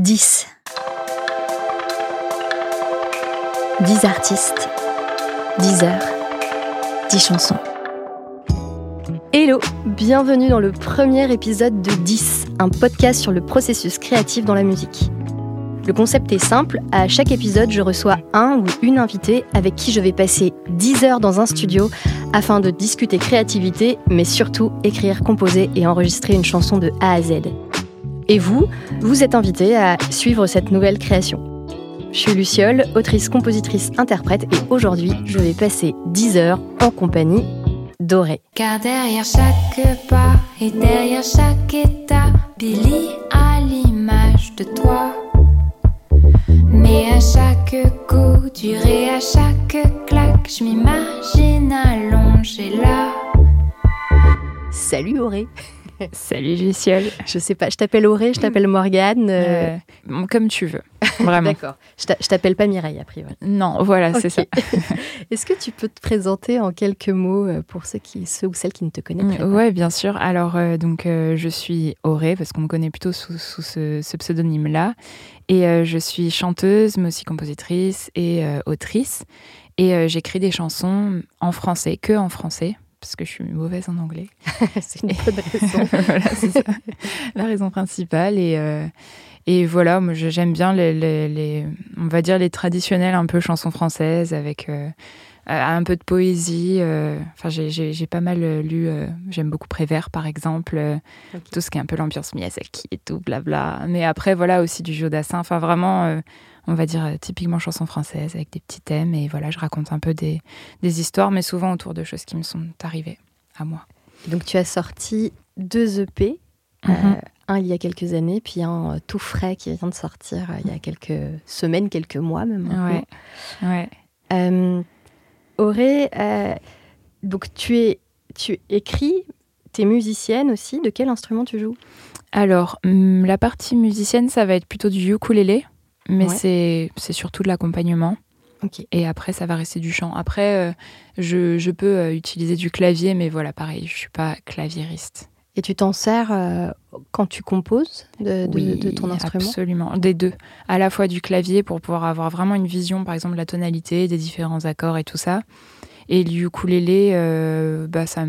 10. 10 artistes, 10 heures, 10 chansons. Hello, bienvenue dans le premier épisode de 10, un podcast sur le processus créatif dans la musique. Le concept est simple, à chaque épisode je reçois un ou une invitée avec qui je vais passer 10 heures dans un studio afin de discuter créativité, mais surtout écrire, composer et enregistrer une chanson de A à Z. Et vous, vous êtes invité à suivre cette nouvelle création. Je suis Luciole, autrice, compositrice, interprète, et aujourd'hui, je vais passer 10 heures en compagnie d'Auré. Car derrière chaque pas et derrière chaque état, Billy a l'image de toi. Mais à chaque coup dur et à chaque claque, je m'imagine allongée là. Salut Auré Salut Luciole. Je sais pas, je t'appelle Auré, je t'appelle Morgane. euh, Euh, comme tu veux, vraiment. D'accord. Je t'a- je t'appelle pas Mireille a priori. non, voilà, c'est ça. Est-ce que tu peux te présenter en quelques mots euh, pour ceux, qui, ceux ou celles qui ne te connaîtraient pas? Ouais, bien sûr. Alors, euh, donc, je suis Auré, parce qu'on me connaît plutôt sous, sous ce, ce pseudonyme-là. Et je suis chanteuse, mais aussi compositrice et autrice. Et j'écris des chansons en français, que en français, parce que je suis mauvaise en anglais. C'est une bonne raison. voilà, c'est ça. La raison principale. Et, euh, et voilà, moi j'aime bien les, les- les- on va dire les traditionnelles un peu chansons françaises avec euh, euh, un peu de poésie. euh, Enfin, j'ai- j'ai j'ai pas mal lu. j'aime beaucoup Prévert, par exemple. Tout ce qui est un peu l'ambiance Miyazaki et tout, blabla. Mais après, voilà aussi du Jodassin. Enfin, vraiment. On va dire euh, typiquement chanson française avec des petits thèmes et voilà je raconte un peu des, des histoires mais souvent autour de choses qui me sont arrivées à moi. Donc tu as sorti deux EP, euh, Mhm. un il y a quelques années, puis un euh, tout frais qui vient de sortir euh, il y a quelques semaines, quelques mois même. Ouais. Ouais. Auré, donc tu es, tu écris, tu es musicienne aussi. De quel instrument tu joues? Alors, hum, la partie musicienne, ça va être plutôt du ukulélé, mais Ouais. c'est surtout de l'accompagnement. Et après, ça va rester du chant. Après, euh, je, je peux euh, utiliser du clavier, mais voilà, pareil, je suis pas claviériste. Et tu t'en sers euh, quand tu composes de, de- Oui, de ton instrument? Absolument, des deux. À la fois du clavier pour pouvoir avoir vraiment une vision, par exemple, de la tonalité, des différents accords et tout ça. Et le ukulélé, euh, bah, ça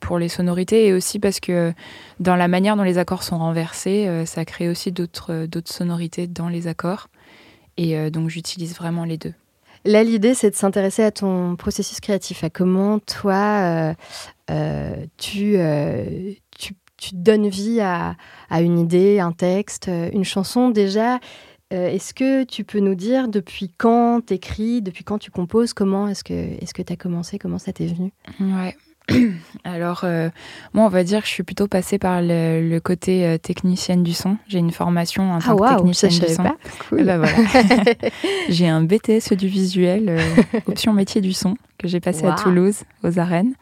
pour les sonorités et aussi parce que dans la manière dont les accords sont renversés, euh, ça crée aussi d'autres euh, d'autres sonorités dans les accords. Et euh, donc j'utilise vraiment les deux. Là, l'idée, c'est de s'intéresser à ton processus créatif, à comment toi, tu, tu, tu donnes vie à, à une idée, un texte, une chanson. Déjà, euh, est-ce que tu peux nous dire depuis quand t'écris, depuis quand tu composes, comment est-ce que est-ce que t'as commencé, comment ça t'est venu? Ouais. Alors, euh, moi, on va dire que je suis plutôt passée par le, le côté euh, technicienne du son. J'ai une formation en tant Ah que waouh, ça technicienne je du son. pas. Cool. Ben voilà. j'ai un BTS du visuel, euh, option métier du son, que j'ai passé à. Toulouse, aux arènes.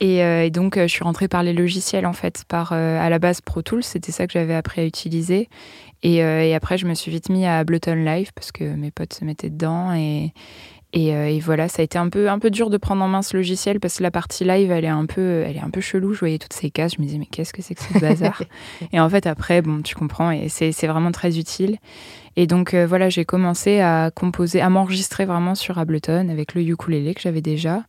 Et, et donc, je suis rentrée par les logiciels, en fait, par à la base Pro Tools, c'était ça que j'avais appris à utiliser. Et, euh, et après, je me suis vite mis à Ableton Live parce que mes potes se mettaient dedans. Et, et, euh, et voilà, ça a été un peu, un peu dur de prendre en main ce logiciel parce que la partie live, elle est un peu, elle est un peu chelou. Je voyais toutes ces cases, je me disais, mais qu'est-ce que c'est que ce bazar? Et en fait, après, bon, tu comprends, et c'est c'est vraiment très utile. Et donc, euh, voilà, j'ai commencé à composer, à m'enregistrer vraiment sur Ableton avec le ukulélé que j'avais déjà.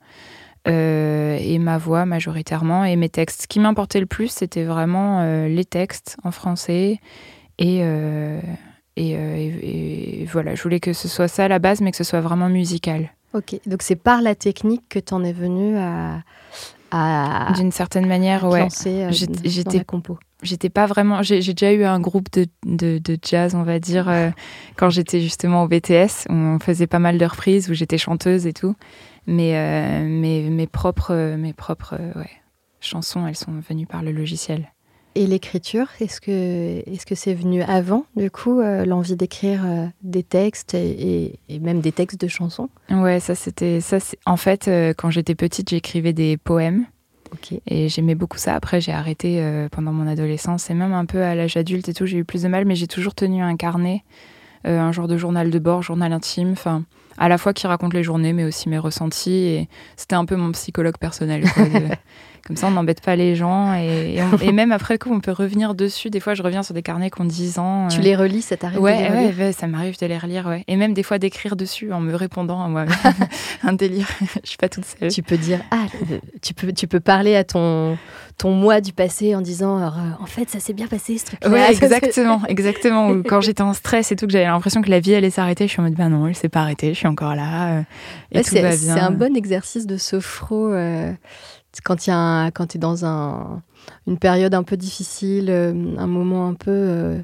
euh, et ma voix majoritairement et mes textes. Ce qui m'importait le plus, c'était vraiment euh, les textes en français et, euh, et, euh, et- et voilà, je voulais que ce soit ça à la base, mais que ce soit vraiment musical. Ok, donc c'est par la technique que t'en es venu à, à, D'une certaine manière, ouais. lancer euh, J'étais- compo. J'étais pas vraiment. J'ai déjà eu un groupe de, de, de jazz, on va dire, euh, quand j'étais justement au BTS, où on faisait pas mal de reprises, où j'étais chanteuse et tout. Mais euh, mes, mes propres, mes propres ouais, chansons, elles sont venues par le logiciel. Et l'écriture, est-ce que est-ce que c'est venu avant, du coup, euh, l'envie d'écrire euh, des textes et, même des textes de chansons? Ouais, ça c'était. ça En fait, euh, quand j'étais petite, j'écrivais des poèmes. Et j'aimais beaucoup ça. Après, j'ai arrêté pendant mon adolescence et même un peu à l'âge adulte et tout, j'ai eu plus de mal, mais j'ai toujours tenu un carnet, un genre de journal de bord, journal intime. Enfin, à la fois qui raconte les journées, mais aussi mes ressentis. Et c'était un peu mon psychologue personnel. comme ça, on n'embête pas les gens. Et, même après coup, on peut revenir dessus. Des fois, je reviens sur des carnets qu'on 10 ans. Tu les relis, ça t'arrive ouais, ouais, ouais, ça m'arrive de les relire. Ouais. Et même des fois d'écrire dessus en me répondant à moi. un délire. je suis pas toute seule. Tu peux dire, ah, tu peux, tu peux parler à ton, ton moi du passé en disant, euh, en fait, ça s'est bien passé ce truc-là. Ouais, exactement, exactement. quand j'étais en stress et tout, que j'avais l'impression que la vie allait s'arrêter, je suis en mode, bah non, elle s'est pas arrêtée, je suis encore là. Euh, et tout va bien. C'est un bon exercice de sophro. Euh, quand, tu es dans un, une période un peu difficile, un moment un peu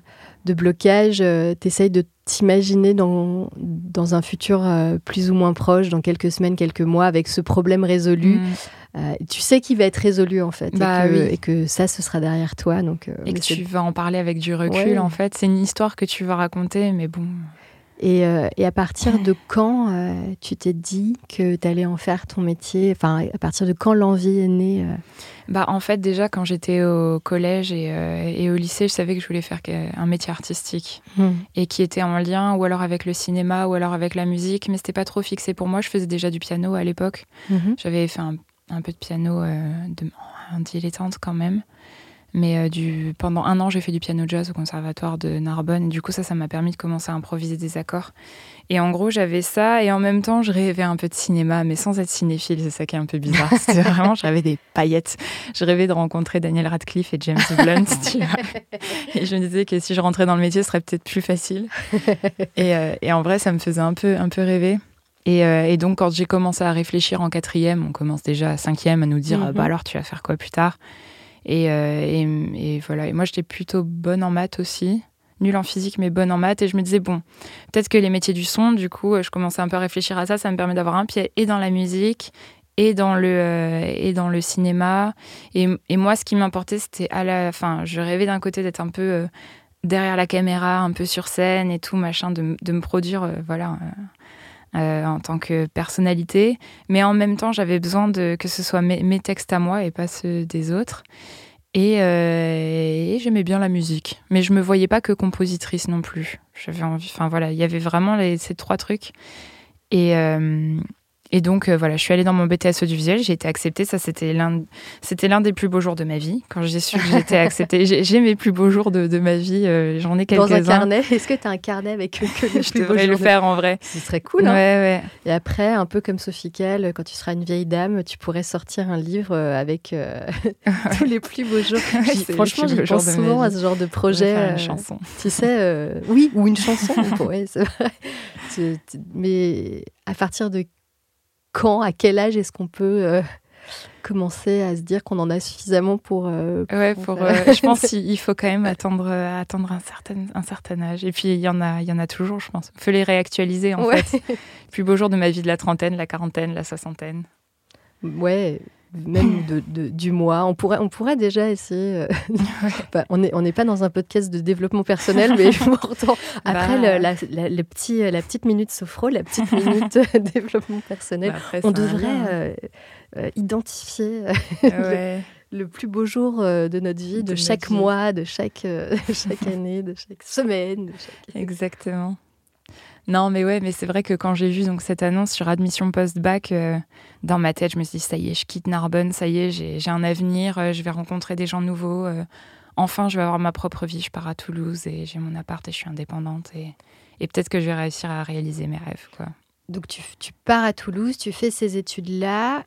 de blocage, tu essayes de t'imaginer dans, dans un futur plus ou moins proche, dans quelques semaines, quelques mois, avec ce problème résolu. Mm. tu sais qu'il va être résolu en fait, et, bah et, que, ça, ce sera derrière toi. Donc, et que tu vas en parler avec du recul en fait. C'est une histoire que tu vas raconter, mais bon. Et, euh, et, à partir de quand euh, tu t'es dit que tu allais en faire ton métier? Enfin, à partir de quand l'envie est née euh? bah, En fait, déjà, quand j'étais au collège et, et, au lycée, je savais que je voulais faire un métier artistique hmm. et qui était en lien ou alors avec le cinéma ou alors avec la musique, mais c'était pas trop fixé pour moi. Je faisais déjà du piano à l'époque. Mhm. J'avais fait un, un, peu de piano de, en dilettante quand même. Mais euh, du, pendant un an, j'ai fait du piano jazz au conservatoire de Narbonne. du coup, ça, ça m'a permis de commencer à improviser des accords. Et en gros, j'avais ça. Et en même temps, je rêvais un peu de cinéma, mais sans être cinéphile. C'est ça qui est un peu bizarre. C'était vraiment, j'avais des paillettes. Je rêvais de rencontrer Daniel Radcliffe et James Blunt. et je me disais que si je rentrais dans le métier, ce serait peut-être plus facile. Et, euh, et, en vrai, ça me faisait un peu, un peu rêver. Et, euh, et donc, quand j'ai commencé à réfléchir en quatrième, on commence déjà à cinquième à nous dire, mm-hmm. bah alors, tu vas faire quoi plus tard? Euh, et, voilà. Moi, j'étais plutôt bonne en maths aussi. Nulle en physique, mais bonne en maths. Et je me disais, bon, peut-être que les métiers du son, du coup, je commençais un peu à réfléchir à ça. Ça me permet d'avoir un pied et dans la musique et dans le, euh, et dans le cinéma. Et, et moi, ce qui m'importait, c'était à la fin, je rêvais d'un côté d'être un peu euh, derrière la caméra, un peu sur scène et tout, machin, de, de me produire, voilà euh, en tant que personnalité, mais en même temps, j'avais besoin de que ce soit mes, textes à moi et pas ceux des autres. Euh, et, j'aimais bien la musique, mais je me voyais pas que compositrice non plus. J'avais envie, enfin voilà, il y avait vraiment ces trois trucs. Et, euh, et donc, euh, voilà, je suis allée dans mon BTS audiovisuel, j'ai été acceptée. Ça, c'était l'un, c'était l'un des plus beaux jours de ma vie. Quand j'ai su que j'étais acceptée, j'ai, mes plus beaux jours de, ma vie. Euh, j'en ai quelques-uns. Dans un carnet Est-ce que tu as un carnet avec que les Je devrais le faire en vrai. Ce serait cool. Hein ouais, ouais. Et après, un peu comme Sophie Kell, quand tu seras une vieille dame, tu pourrais sortir un livre euh, avec tous les plus beaux jours. franchement, je pense souvent à ce genre de projet. Une chanson. Tu sais, oui, ou une chanson. vrai. Mais à partir de quand, à quel âge est-ce qu'on peut euh, commencer à se dire qu'on en a suffisamment pour. Euh, ouais, pour, euh, je pense qu'il faut quand même attendre, attendre un, certain, un certain âge. Et puis, il y, en a, il y en a toujours, je pense. Il faut les réactualiser, en fait. Plus beau jour de ma vie de la trentaine, la quarantaine, la soixantaine. Ouais, même de, du mois. On pourrait, on pourrait déjà essayer. Euh, bah, on n'est on pas dans un podcast de développement personnel, mais pourtant, après bah, la, la, petit, la petite minute sophro, la petite minute développement personnel, bah, on devrait euh, euh, identifier le, plus beau jour de notre vie, de, chaque mois, de chaque, chaque année, de chaque semaine. Exactement. Non, mais ouais, mais c'est vrai que quand j'ai vu donc cette annonce sur admission post-bac, euh, dans ma tête, je me suis dit, ça y est, je quitte Narbonne, ça y est, j'ai un avenir, euh, je vais rencontrer des gens nouveaux. Euh, enfin, je vais avoir ma propre vie, je pars à Toulouse et j'ai mon appart et je suis indépendante. Et, et peut-être que je vais réussir à réaliser mes rêves, quoi. Donc tu, tu pars à Toulouse, tu fais ces études-là,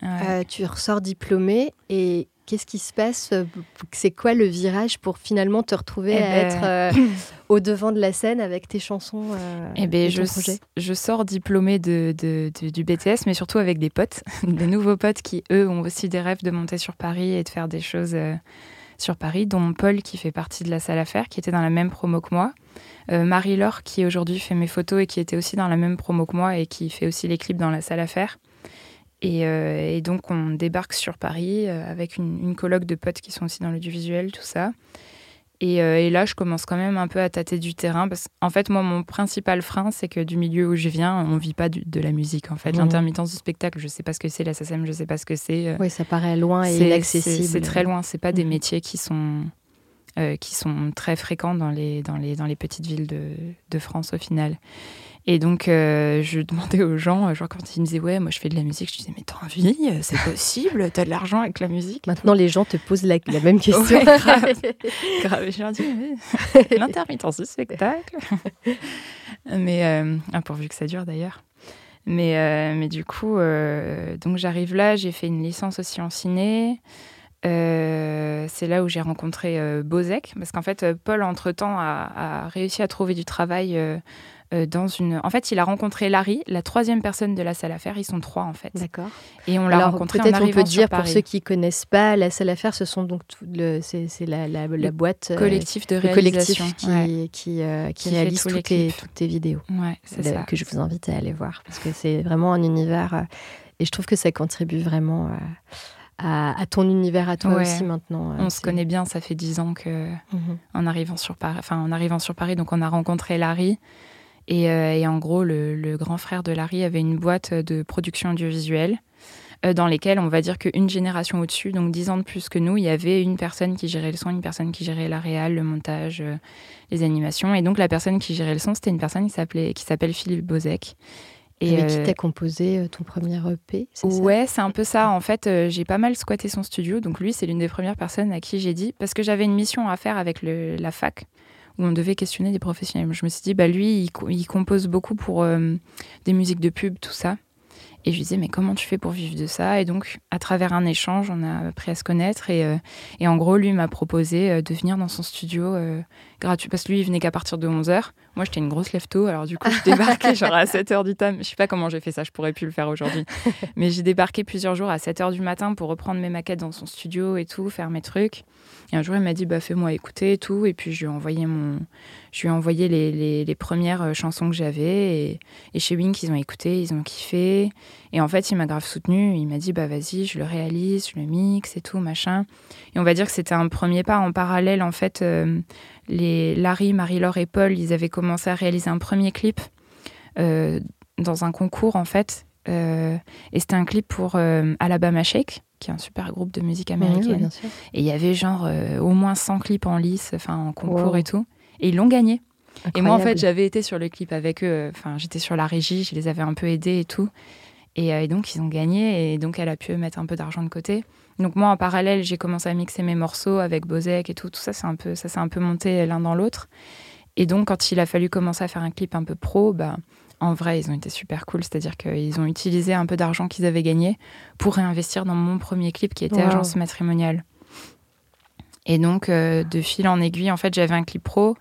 tu ressors diplômée et Qu'est-ce qui se passe euh, C'est quoi le virage pour finalement te retrouver eh à ben, être euh, au devant de la scène avec tes chansons euh, eh ben, je, je sors diplômée de, du BTS, mais surtout avec des potes, des nouveaux potes qui, eux, ont aussi des rêves de monter sur Paris et de faire des choses sur Paris, dont Paul qui fait partie de la salle à faire, qui était dans la même promo que moi. Marie-Laure qui aujourd'hui fait mes photos et qui était aussi dans la même promo que moi et qui fait aussi les clips dans la salle à faire. Euh, et, donc, on débarque sur Paris euh, avec une, une colloque de potes qui sont aussi dans l'audiovisuel, tout ça. Euh, et, là, je commence quand même un peu à tâter du terrain parce qu'en fait, moi, mon principal frein, c'est que du milieu où je viens, on vit pas de la musique. En fait, mmh. l'intermittence du spectacle, je sais pas ce que c'est. La SSM, je sais pas ce que c'est. Oui, ça paraît loin et inaccessible. C'est très loin. C'est pas des mmh. métiers qui sont qui sont très fréquents dans les, dans les, dans les petites villes de, de France au final. Et donc, euh, je demandais aux gens, genre quand ils me disaient, ouais, moi je fais de la musique, je disais, mais t'as envie C'est possible T'as de l'argent avec la musique Maintenant, les gens te posent la, même question. Ouais, grave. grave. Je leur dis, l'intermittence du spectacle. mais, euh, ah, pourvu que ça dure d'ailleurs. Mais, euh, mais du coup, donc j'arrive là, j'ai fait une licence aussi en ciné. c'est là où j'ai rencontré Bozek, parce qu'en fait, Paul, entre-temps, a, a, réussi à trouver du travail euh, dans une. En fait, il a rencontré Larry, la troisième personne de la salle à faire. Ils sont trois en fait. D'accord. Et on l'a rencontré peut-être on peut dire pour ceux qui connaissent pas la salle à faire, ce sont donc le, c'est, la, la, la, boîte euh, collectif de réalisation collectif qui, qui, euh, qui, réalise toutes, tes, toutes, tes, vidéos. Ouais, c'est ça. Que je vous invite à aller voir parce que c'est vraiment un univers et je trouve que ça contribue vraiment. À, à, ton univers à toi aussi maintenant. On se connaît bien, ça fait dix ans que mhm. en arrivant sur Paris, enfin en arrivant sur Paris, donc on a rencontré Larry. Euh, et, en gros, le, grand frère de Larry avait une boîte de production audiovisuelle euh, dans lesquelles on va dire qu'une génération au-dessus, donc dix ans de plus que nous, il y avait une personne qui gérait le son, une personne qui gérait la réal, le montage, euh, les animations. Et donc la personne qui gérait le son, c'était une personne qui s'appelait qui s'appelle Philippe Bozek. Et qui t'as composé ton premier EP Ouais, c'est un peu ça. En fait, j'ai pas mal squatté son studio. Donc lui, c'est l'une des premières personnes à qui j'ai dit, parce que j'avais une mission à faire avec le, la fac où on devait questionner des professionnels. Je me suis dit, bah lui, il, compose beaucoup pour euh, des musiques de pub, tout ça. Et je lui disais, mais comment tu fais pour vivre de ça? Et donc, à travers un échange, on a appris à se connaître. Et, euh, en gros, lui m'a proposé euh, de venir dans son studio gratuit. Parce que lui, il venait qu'à partir de 11h. Moi, j'étais une grosse lève Alors, du coup, je débarquais genre à 7h du matin. Je sais pas comment j'ai fait ça. Je pourrais plus le faire aujourd'hui. Mais j'ai débarqué plusieurs jours à 7h du matin pour reprendre mes maquettes dans son studio et tout, faire mes trucs. Et un jour, il m'a dit, bah, fais-moi écouter et tout. Et puis, je lui ai envoyé, mon... je lui ai envoyé les, les, premières euh, chansons que j'avais. Et, et, chez Wink, ils ont écouté, ils ont kiffé. Et en fait, il m'a grave soutenu. Il m'a dit, bah, vas-y, je le réalise, je le mixe et tout, machin. Et on va dire que c'était un premier pas en parallèle. En fait, euh, les Larry, Marie-Laure et Paul, ils avaient commencé à réaliser un premier clip euh, dans un concours, en fait. et c'était un clip pour Alabama Shake qui est un super groupe de musique américaine. et il y avait genre euh, au moins 100 clips en lice, enfin en concours et tout. Et ils l'ont gagné. Et moi, en fait, j'avais été sur le clip avec eux. Euh, enfin, j'étais sur la régie, je les avais un peu aidés et tout. Et, euh, donc, ils ont gagné. Et donc, elle a pu mettre un peu d'argent de côté. Donc, moi, en parallèle, j'ai commencé à mixer mes morceaux avec Bozek et tout. Tout ça, c'est un peu, ça s'est un peu monté l'un dans l'autre. Et donc, quand il a fallu commencer à faire un clip un peu pro, bah, en vrai, ils ont été super cool. C'est-à-dire qu'ils ont utilisé un peu d'argent qu'ils avaient gagné pour réinvestir dans mon premier clip qui était Agence matrimoniale. Et donc, euh, de fil en aiguille, en fait, j'avais un clip pro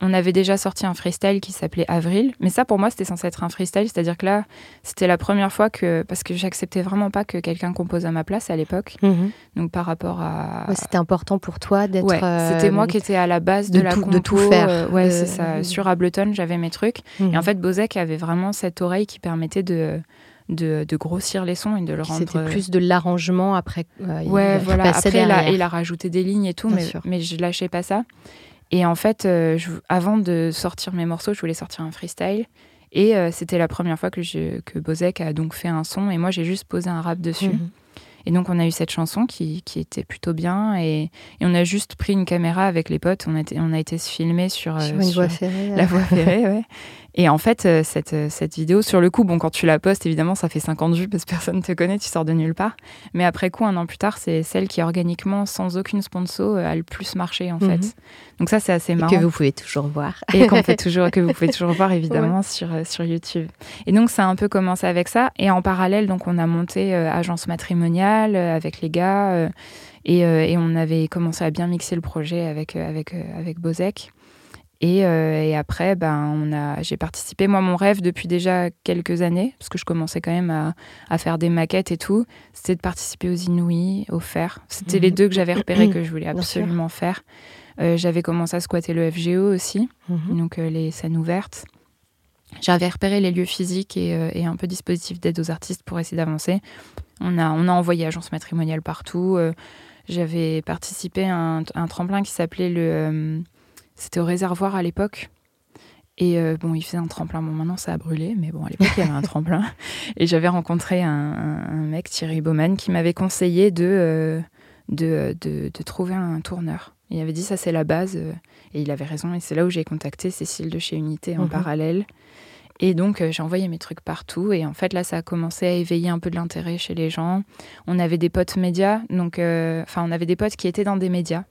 on avait déjà sorti un freestyle qui s'appelait Avril, mais ça pour moi c'était censé être un freestyle, c'est-à-dire que là c'était la première fois que parce que j'acceptais vraiment pas que quelqu'un compose à ma place à l'époque, mhm. donc par rapport à c'était important pour toi d'être ouais, c'était moi qui étais à la base de, la tout, de tout faire euh, ouais c'est ça sur Ableton j'avais mes trucs et en mhm. fait Bozek avait vraiment cette oreille qui permettait de de, grossir les sons et de le rendre. C'était plus de l'arrangement après. Euh, ouais, voilà. Après, il a, il a, rajouté des lignes et tout, mais, mais je lâchais pas ça. Et en fait, euh, avant de sortir mes morceaux, je voulais sortir un freestyle. Et euh, c'était la première fois que, je, que Bozek a donc fait un son. Et moi, j'ai juste posé un rap dessus. Mhm. Et donc, on a eu cette chanson qui, qui était plutôt bien. Et, et, on a juste pris une caméra avec les potes. On a été, on a été se filmer sur, euh, sur une voie ferrée. La voie ferrée, ouais. Et en fait, euh, cette, euh, cette vidéo, sur le coup, bon, quand tu la postes, évidemment, ça fait 50 vues parce que personne ne te connaît, tu sors de nulle part. Mais après coup, un an plus tard, c'est celle qui, organiquement, sans aucune sponsor, a le plus marché, en fait. Mhm. Donc ça, c'est assez marrant. Et que vous pouvez toujours voir. Et qu'on peut toujours, que vous pouvez toujours voir, évidemment, sur, sur YouTube. Et donc, ça a un peu commencé avec ça. Et en parallèle, donc, on a monté Agence Matrimoniale avec les gars. Et, et, on avait commencé à bien mixer le projet avec, avec, avec Bozek. Euh, et, après, ben, on a, j'ai participé. Moi, mon rêve depuis déjà quelques années, parce que je commençais quand même à, à faire des maquettes et tout, c'était de participer aux Inouïs, au Fer. C'était les mhm. deux que j'avais repérés que je voulais absolument faire. Euh, j'avais commencé à squatter le FGO aussi, mhm. donc euh, les scènes ouvertes. J'avais repéré les lieux physiques et, et un peu dispositif d'aide aux artistes pour essayer d'avancer. On a, on a envoyé agence matrimoniale partout. j'avais participé à un, un tremplin qui s'appelait le c'était au réservoir à l'époque. Et euh, bon, il faisait un tremplin. Bon, maintenant, ça a brûlé, mais bon, à l'époque, il y avait un tremplin. Et j'avais rencontré un, mec, Thierry Baumann, qui m'avait conseillé de, euh, de, de, trouver un tourneur. Il avait dit ça c'est la base et il avait raison et c'est là où j'ai contacté Cécile de chez Unité en mhm. parallèle. Et donc j'ai envoyé mes trucs partout et en fait là ça a commencé à éveiller un peu de l'intérêt chez les gens. On avait des potes médias, donc enfin on avait des potes qui étaient dans des médias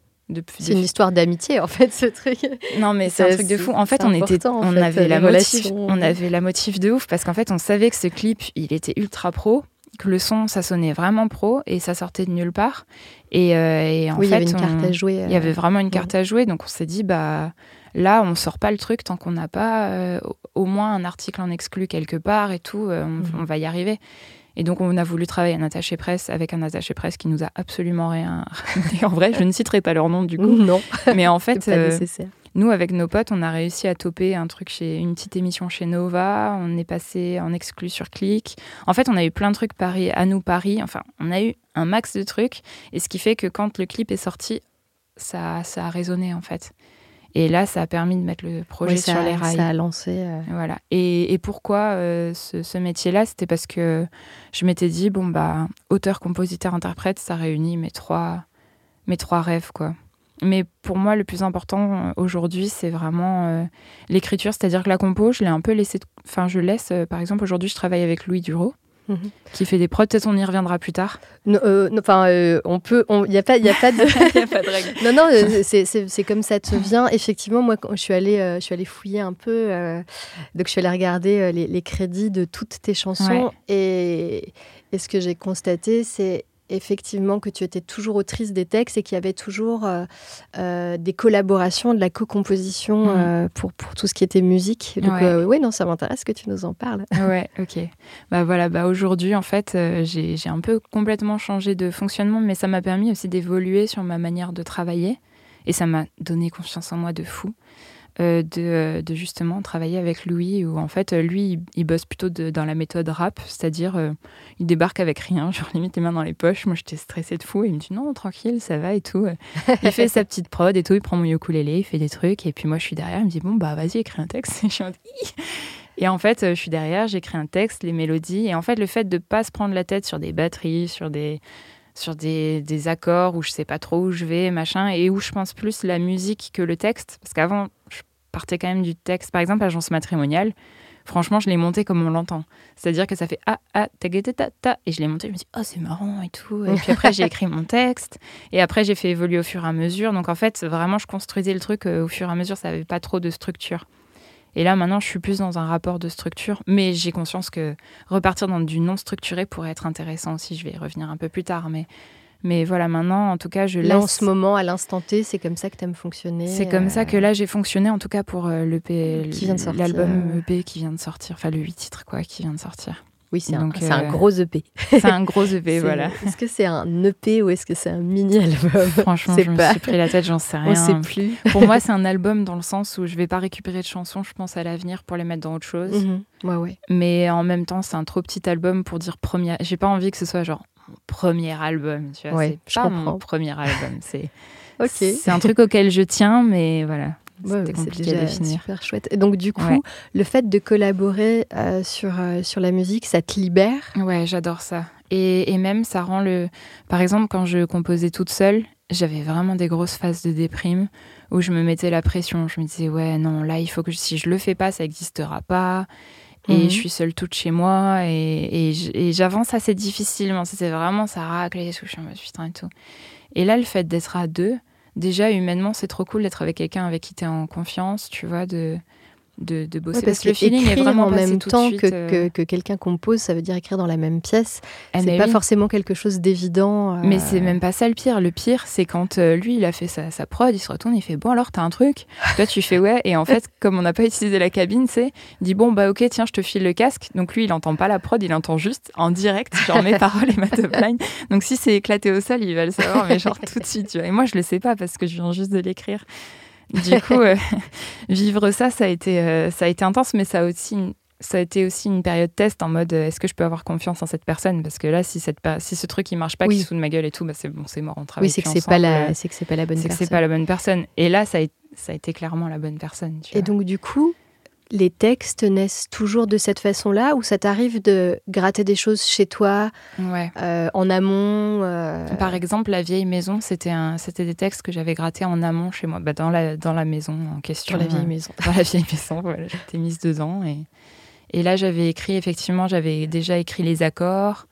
c'est une histoire d'amitié en fait ce truc. Non mais c'est un truc de fou. En fait, on était, on avait la motif, on avait la motif de ouf parce qu'en fait, on savait que ce clip, il était ultra pro, que le son, ça sonnait vraiment pro et ça sortait de nulle part. Et, euh, en fait, il y avait une carte à jouer. Il y avait vraiment une carte à jouer, donc on s'est dit bah là, on sort pas le truc tant qu'on n'a pas euh, au moins un article en exclu quelque part et tout. Euh, mhm. on, va y arriver. Et donc, on a voulu travailler un attaché presse avec un attaché presse qui nous a absolument rien. en vrai, je ne citerai pas leur nom du coup. Non. Mais en fait, euh, nous, avec nos potes, on a réussi à toper un truc chez une petite émission chez Nova. On est passé en exclu sur Click. En fait, on a eu plein de trucs Paris, à nous Paris. Enfin, on a eu un max de trucs. Et ce qui fait que quand le clip est sorti, ça, ça a résonné en fait. Et là, ça a permis de mettre le projet sur les rails. Ça a lancé. Euh. Voilà. Et, pourquoi euh, ce, métier-là? C'était parce que je m'étais dit, bon, bah, auteur, compositeur, interprète, ça réunit mes trois, mes trois rêves, quoi. Mais pour moi, le plus important euh, aujourd'hui, c'est vraiment l'écriture. C'est-à-dire que la compo, je l'ai un peu laissé. Enfin, je laisse, par exemple, aujourd'hui, je travaille avec Louis Duro. Mhm. qui fait des prods. Peut-être on y reviendra plus tard. Euh, enfin, euh, on peut. Il n'y a, pas, y a pas de. y a pas de règle. non, non, euh, c'est comme ça te vient. Effectivement, moi, quand je suis allée, je suis allée fouiller un peu. donc, je suis allée regarder les, crédits de toutes tes chansons. Et, et ce que j'ai constaté, c'est effectivement que tu étais toujours autrice des textes et qu'il y avait toujours euh, euh, des collaborations, de la co-composition mm. euh, pour, pour tout ce qui était musique. Donc oui, non, ça m'intéresse que tu nous en parles. Ouais, ok. Bah voilà, bah aujourd'hui en fait, j'ai un peu complètement changé de fonctionnement, mais ça m'a permis aussi d'évoluer sur ma manière de travailler et ça m'a donné confiance en moi de fou. Euh, de, de, justement travailler avec Louis, où en fait, lui, il, bosse plutôt dans la méthode rap, c'est-à-dire euh, il débarque avec rien, genre limite les mains dans les poches. Moi, j'étais stressée de fou, et il me dit non, tranquille, ça va et tout. il fait sa petite prod et tout, il prend mon ukulélé, il fait des trucs, et puis moi, je suis derrière, il me dit bon, bah vas-y, écris un texte. Et en et en fait, je suis derrière, j'écris un texte, les mélodies, et en fait, le fait de pas se prendre la tête sur des batteries, sur des sur des, des, accords où je sais pas trop où je vais, machin, et où je pense plus la musique que le texte. Parce qu'avant, je partais quand même du texte. Par exemple, Agence matrimoniale, franchement, je l'ai monté comme on l'entend. C'est-à-dire que ça fait ah, ah, ta, ta, ta, et je l'ai monté, je me dis, oh, c'est marrant et tout. Et puis après, j'ai écrit mon texte, et après, j'ai fait évoluer au fur et à mesure. Donc en fait, vraiment, je construisais le truc euh, au fur et à mesure, ça n'avait pas trop de structure. Et là, maintenant, je suis plus dans un rapport de structure, mais j'ai conscience que repartir dans du non structuré pourrait être intéressant aussi. Je vais y revenir un peu plus tard, mais mais voilà, maintenant, en tout cas, je laisse... Là, en ce moment, à l'instant T, c'est comme ça que tu aimes fonctionner C'est comme ça que là, j'ai fonctionné, en tout cas, pour euh, l'album EP qui vient de sortir. Enfin, le 8 titres, quoi, qui vient de sortir. Oui, c'est un, un, euh, gros EP. C'est un gros EP, voilà. Est-ce que c'est un EP ou est-ce que c'est un mini-album Franchement, je me suis pris la tête, j'en sais rien. On sait plus. pour moi, c'est un album dans le sens où je vais pas récupérer de chansons, je pense à l'avenir pour les mettre dans autre chose. Mhm. ouais, ouais. Mais en même temps, c'est un trop petit album pour dire premier. J'ai pas envie que ce soit genre premier album, tu vois. c'est pas mon premier album. C'est c'est un truc auquel je tiens, mais voilà. C'était compliqué à définir. Super chouette. Et donc du coup, le fait de collaborer euh, sur, euh, sur la musique, ça te libère? Ouais, j'adore ça. Et, et, même, ça rend le... Par exemple, quand je composais toute seule, j'avais vraiment des grosses phases de déprime où je me mettais la pression. Je me disais, ouais, non, là, il faut que si je le fais pas, ça n'existera pas et mhm. je suis seule toute chez moi et, et j'avance assez difficilement. C'était vraiment ça racle et tout. Je suis mode putain et tout. Et là, le fait d'être à deux, déjà humainement, c'est trop cool d'être avec quelqu'un avec qui tu es en confiance, tu vois, de, de, de bosser. parce, que le feeling est vraiment en même temps que, euh. que, quelqu'un compose, ça veut dire écrire dans la même pièce. Ah, c'est pas forcément quelque chose d'évident. Euh. Mais c'est même pas ça le pire. Le pire, c'est quand euh, lui, il a fait sa, sa, prod, il se retourne, il fait Bon, alors t'as un truc? Toi, tu fais Ouais. Et en fait, comme on n'a pas utilisé la cabine, c'est dit Bon, bah ok, tiens, je te file le casque. Donc lui, il entend pas la prod, il entend juste en direct, genre mes paroles et ma top line. Donc si c'est éclaté au sol, il va le savoir, mais genre tout de suite. Tu vois. Et moi, je le sais pas parce que je viens juste de l'écrire. Du coup, euh, vivre ça, ça a, été, euh, ça a été intense, mais ça a, aussi ça a été aussi une période test en mode euh, est-ce que je peux avoir confiance en cette personne? Parce que là, si, cette, si ce truc il marche pas, qui se fout de ma gueule et tout, bah c'est bon, c'est mort, on travaille. Oui, c'est que c'est pas, la, c'est que c'est pas la bonne personne. C'est que c'est pas la bonne personne. Et là, ça a, ça a été clairement la bonne personne. et donc, du coup, les textes naissent toujours de cette façon-là ou ça t'arrive de gratter des choses chez toi Ouais. euh, en amont euh, Par exemple, La vieille maison, c'était un, c'était des textes que j'avais grattés en amont chez moi, bah, dans, la, dans la maison en question. sur la vieille euh, maison Dans la vieille maison, voilà, j'étais mise dedans. Et, et là, j'avais écrit, effectivement, j'avais déjà écrit les accords,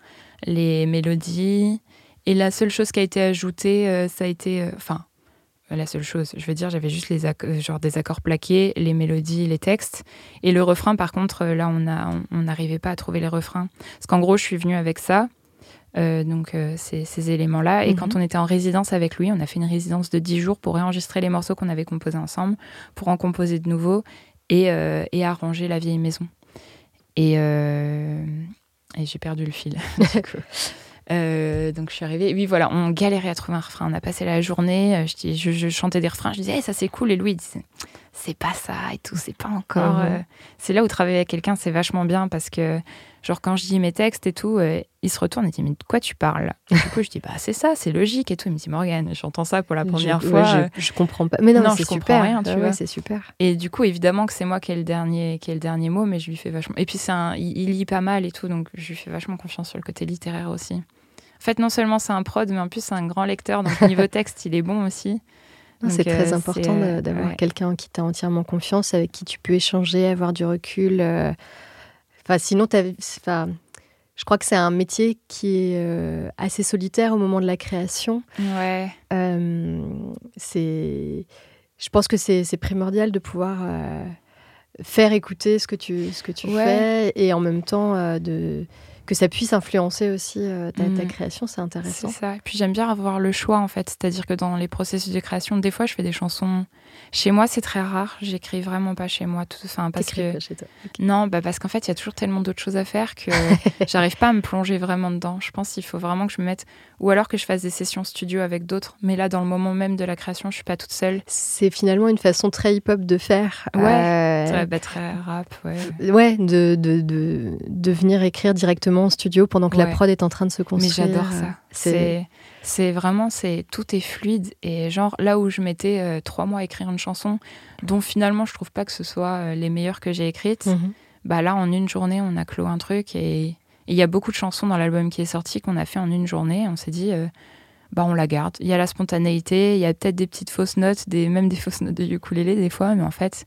les mélodies. Et la seule chose qui a été ajoutée, ça a été. Enfin, la seule chose, je veux dire, j'avais juste les euh, genre des accords plaqués, les mélodies, les textes. Et le refrain, par contre, euh, là, on a- on on n'arrivait pas à trouver les refrains. Parce qu'en gros, je suis venue avec ça. euh, donc euh, ces, ces éléments-là. Et Mhm. quand on était en résidence avec lui, on a fait une résidence de 10 jours pour réenregistrer les morceaux qu'on avait composés ensemble, pour en composer de nouveaux et, euh, et arranger la vieille maison. Et, euh, et j'ai perdu le fil. Euh, donc je suis arrivée. Oui, voilà, on galérait à trouver un refrain. On a passé la journée. euh, Je, dis- je, je chantais des refrains. Je disais, Hey, ça c'est cool. Et Louis il disait, c'est pas ça et tout, c'est pas encore. Mhm. euh. C'est là où travailler avec quelqu'un, c'est vachement bien parce que, genre, quand je dis mes textes et tout, euh, il se retourne et dit, mais de quoi tu parles? Et Du coup, je dis, bah c'est ça, c'est logique et tout. Il me dit, Morgane, j'entends ça pour la première Je- fois. ouais, je, comprends pas mais non, Non, je comprends super rien, tu Ah ouais, vois. c'est super Et du coup, évidemment que c'est moi qui ai le dernier, qui ai le dernier mot, mais je lui fais vachement. Et puis un, il, il lit pas mal et tout, donc je lui fais vachement confiance sur le côté littéraire aussi. En fait, non seulement c'est un prod, mais en plus c'est un grand lecteur, donc niveau texte, il est bon aussi. C'est très euh, important euh, d'avoir ouais. quelqu'un en qui tu as entièrement confiance, avec qui tu peux échanger, avoir du recul. euh. Enfin, sinon, enfin, je crois que c'est un métier qui est euh, assez solitaire au moment de la création. Ouais. Euh, c'est, je pense que c'est primordial de pouvoir faire écouter ce que tu, ce que tu Ouais. fais et en même temps de, que ça puisse influencer aussi euh, ta, ta Mhm. création, c'est C'est intéressant. ça. Et puis j'aime bien avoir le choix en fait. C'est-à-dire que dans les processus de création, des fois je fais des chansons. Chez moi, c'est très rare. J'écris vraiment pas chez moi. Tout... Enfin, parce que pas chez toi. Non, bah parce qu'en fait, il y a toujours tellement d'autres choses à faire que j'arrive pas à me plonger vraiment dedans. Je pense qu'il faut vraiment que je me mette, ou alors que je fasse des sessions studio avec d'autres. Mais là, dans le moment même de la création, je suis pas toute seule. C'est finalement une façon très hip-hop de faire. Ouais. Euh, Très, bah, très rap, ouais. ouais, de, de, de, de venir écrire directement en studio pendant que la prod est en train de se Mais construire. j'adore Euh, ça. C'est vraiment, c'est tout est fluide et genre là où je mettais euh, trois mois à écrire une chanson, dont finalement je trouve pas que ce soit euh, les meilleures que j'ai écrites. Mhm. bah là en une journée on a clos un truc et il y a beaucoup de chansons dans l'album qui est sorti qu'on a fait en une journée on s'est dit euh, bah on la garde il y a la spontanéité il y a peut-être des petites fausses notes des même des fausses notes de ukulélé des fois mais en fait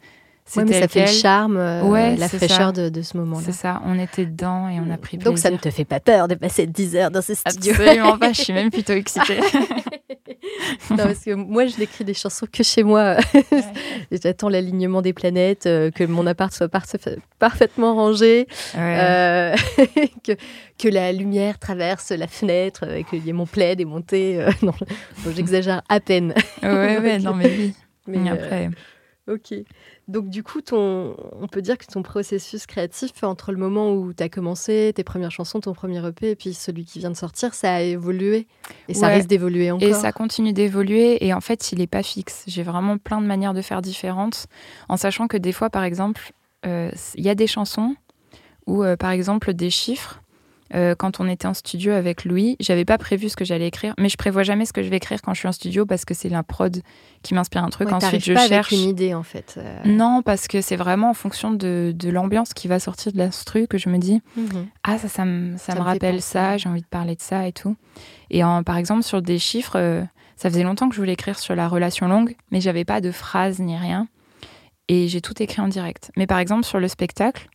Ouais, mais ça fait le charme, euh, Ouais, la fraîcheur de, de ce moment-là. c'est ça on était dedans et on a pris Donc ça ne plaisir. te fait pas peur de passer 10 heures dans ce studio absolument pas je suis même plutôt excitée non, parce que moi, je n'écris des chansons que chez moi. J'attends l'alignement des planètes, euh, que mon appart soit parfa- parfaitement rangé, Ouais. euh, que, que la lumière traverse la fenêtre, euh, et qu'il y ait mon plaid et mon thé. non, bon, j'exagère à peine. ouais ouais non mais oui Mais, Mais après Ok. Donc du coup, ton, on peut dire que ton processus créatif entre le moment où tu as commencé tes premières chansons, ton premier EP, et puis celui qui vient de sortir, ça a évolué. Et ça risque d'évoluer encore. Et ça continue d'évoluer et en fait, il n'est pas fixe. J'ai vraiment plein de manières de faire différentes, en sachant que des fois, par exemple, euh, il y a des chansons où, euh, par exemple, des chiffres. Euh, quand on était en studio avec Louis, j'avais pas prévu ce que j'allais écrire, mais je prévois jamais ce que je vais écrire quand je suis en studio parce que c'est la prod qui m'inspire un truc. Ouais, Ensuite, je pas cherche. avec une idée en fait. euh. Non, parce que c'est vraiment en fonction de, de l'ambiance qui va sortir de l'instru que je me dis Mhm. ah ça ça me, Ça ça me rappelle ça j'ai envie de parler de ça et tout et en, par exemple sur des chiffres euh, ça faisait longtemps que je voulais écrire sur la relation longue mais j'avais pas de phrase ni rien et j'ai tout écrit en direct mais par exemple sur le spectacle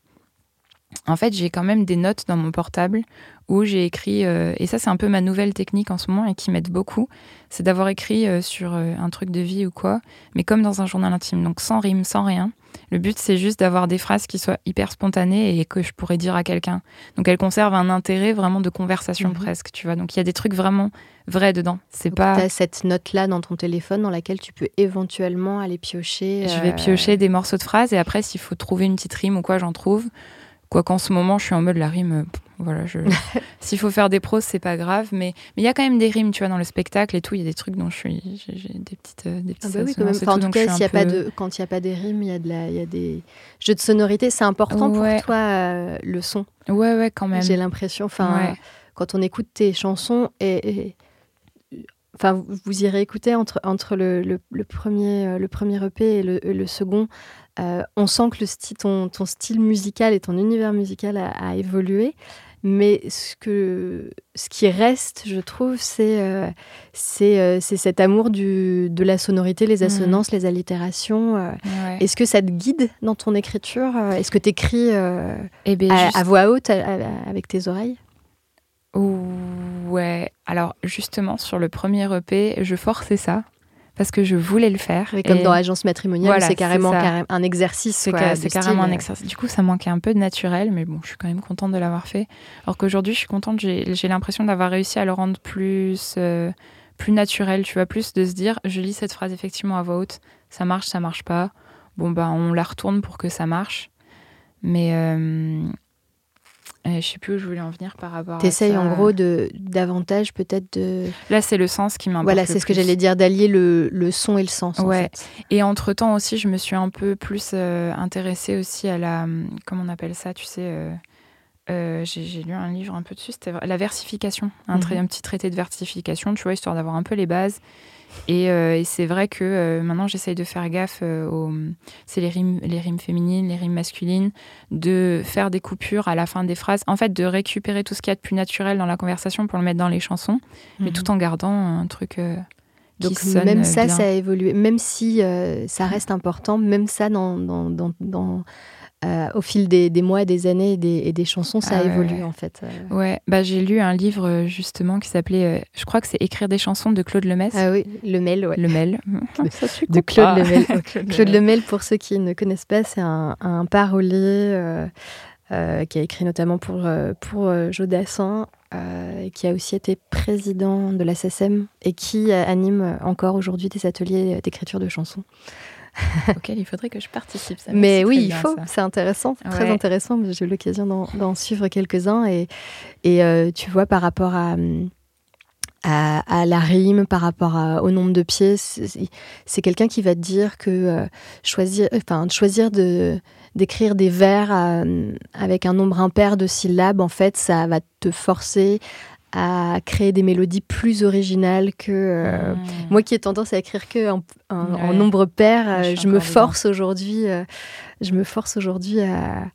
en fait j'ai quand même des notes dans mon portable où j'ai écrit euh, et ça c'est un peu ma nouvelle technique en ce moment et qui m'aide beaucoup c'est d'avoir écrit euh, sur euh, un truc de vie ou quoi mais comme dans un journal intime donc sans rime sans rien le but, c'est juste d'avoir des phrases qui soient hyper spontanées et que je pourrais dire à quelqu'un. Donc, elles conservent un intérêt vraiment de conversation Mhm. presque, tu vois. Donc, il y a des trucs vraiment vrais dedans. C'est pas. t'as cette note-là dans ton téléphone dans laquelle tu peux éventuellement aller piocher. Je vais piocher des morceaux de phrases et après, s'il faut trouver une petite rime ou quoi, j'en trouve. Quoi qu'en ce moment, je suis en mode la rime. euh, voilà, je... s'il faut faire des proses, c'est pas grave. Mais mais il y a quand même des rimes, tu vois, dans le spectacle et tout. Il y a des trucs dont je suis. J'ai des petites, euh, des Ah petites bah oui, quand même. assonances et Enfin, en tout, cas, s'il y a pas de, quand il n'y a pas des rimes, il y, a de la- il y a des jeux de sonorité. C'est important Ouais. pour toi, euh, le son. Ouais, ouais, quand même. J'ai l'impression. Enfin, Ouais. quand on écoute tes chansons et, et- enfin, vous- irez écouter entre entre le, le, le premier le premier EP et le, le second. On sent que le ton, ton, style musical et ton univers musical a évolué. Mais ce, que, ce qui reste, je trouve, c'est euh, euh, cet amour du, de la sonorité, les mmh. assonances, les allitérations. Euh. Est-ce que ça te guide dans ton écriture Est-ce que tu écris eh ben, à, voix haute avec tes oreilles? Ouais, alors justement, sur le premier EP, je forçais ça parce que je voulais le faire. Et comme dans Agence matrimoniale, c'est carrément, un exercice. C'est carrément un exercice. Du coup, ça manquait un peu de naturel, mais bon, je suis quand même contente de l'avoir fait. Alors qu'aujourd'hui, je suis contente, j'ai l'impression d'avoir réussi à le rendre plus, euh, plus naturel, tu vois, plus de se dire, je lis cette phrase effectivement à voix haute, ça marche, ça marche pas. Bon, bah, on la retourne pour que ça marche. Mais, euh, je sais plus où je voulais en venir par rapport T'essayes en gros de davantage peut-être de. Là, c'est le sens qui m'importe. Voilà, c'est ce que j'allais dire, d'allier le, le, son et le sens. Ouais. Et entre temps aussi, je me suis un peu plus euh, intéressée aussi à la. Comment on appelle ça Tu sais. Euh, euh, j'ai lu un livre un peu dessus, c'était la versification, un, mhm. un, petit traité de versification, tu vois, histoire d'avoir un peu les bases. Euh, et, c'est vrai que euh, maintenant, j'essaye de faire gaffe euh, aux. C'est les rimes, les rimes féminines, les rimes masculines, de faire des coupures à la fin des phrases. En fait, de récupérer tout ce qu'il y a de plus naturel dans la conversation pour le mettre dans les chansons, mais mhm. tout en gardant un truc. Donc même ça, ça a évolué. Même si ça reste important, même ça dans, dans, dans euh, au fil des, mois, des années et des, chansons, ça a ah évolué en fait. Euh. Ouais, bah, j'ai lu un livre euh, justement qui s'appelait, je crois que c'est Écrire des chansons de Claude Lemel. Ah oui, Lemel, ouais. Lemel. de Claude Lemel. Claude Lemel, pour ceux qui ne connaissent pas, c'est un, un parolier qui a écrit notamment pour, pour Jodassin. qui a aussi été président de la SSM et qui anime encore aujourd'hui des ateliers d'écriture de chansons. auquel il faudrait que je participe. Mais oui, il faut, c'est intéressant, très intéressant. J'ai eu l'occasion d'en suivre quelques-uns et, et euh, tu vois, par rapport à, à, la rime, par rapport au nombre de pieds, c'est quelqu'un qui va te dire que euh, choisir, enfin, choisir de d'écrire des vers euh, avec un nombre impair de syllabes, en fait, ça va te forcer à créer des mélodies plus originales que euh, moi qui ai tendance à écrire que en, nombre pair. Euh, je, me force aujourd'hui, euh, je me force aujourd'hui à,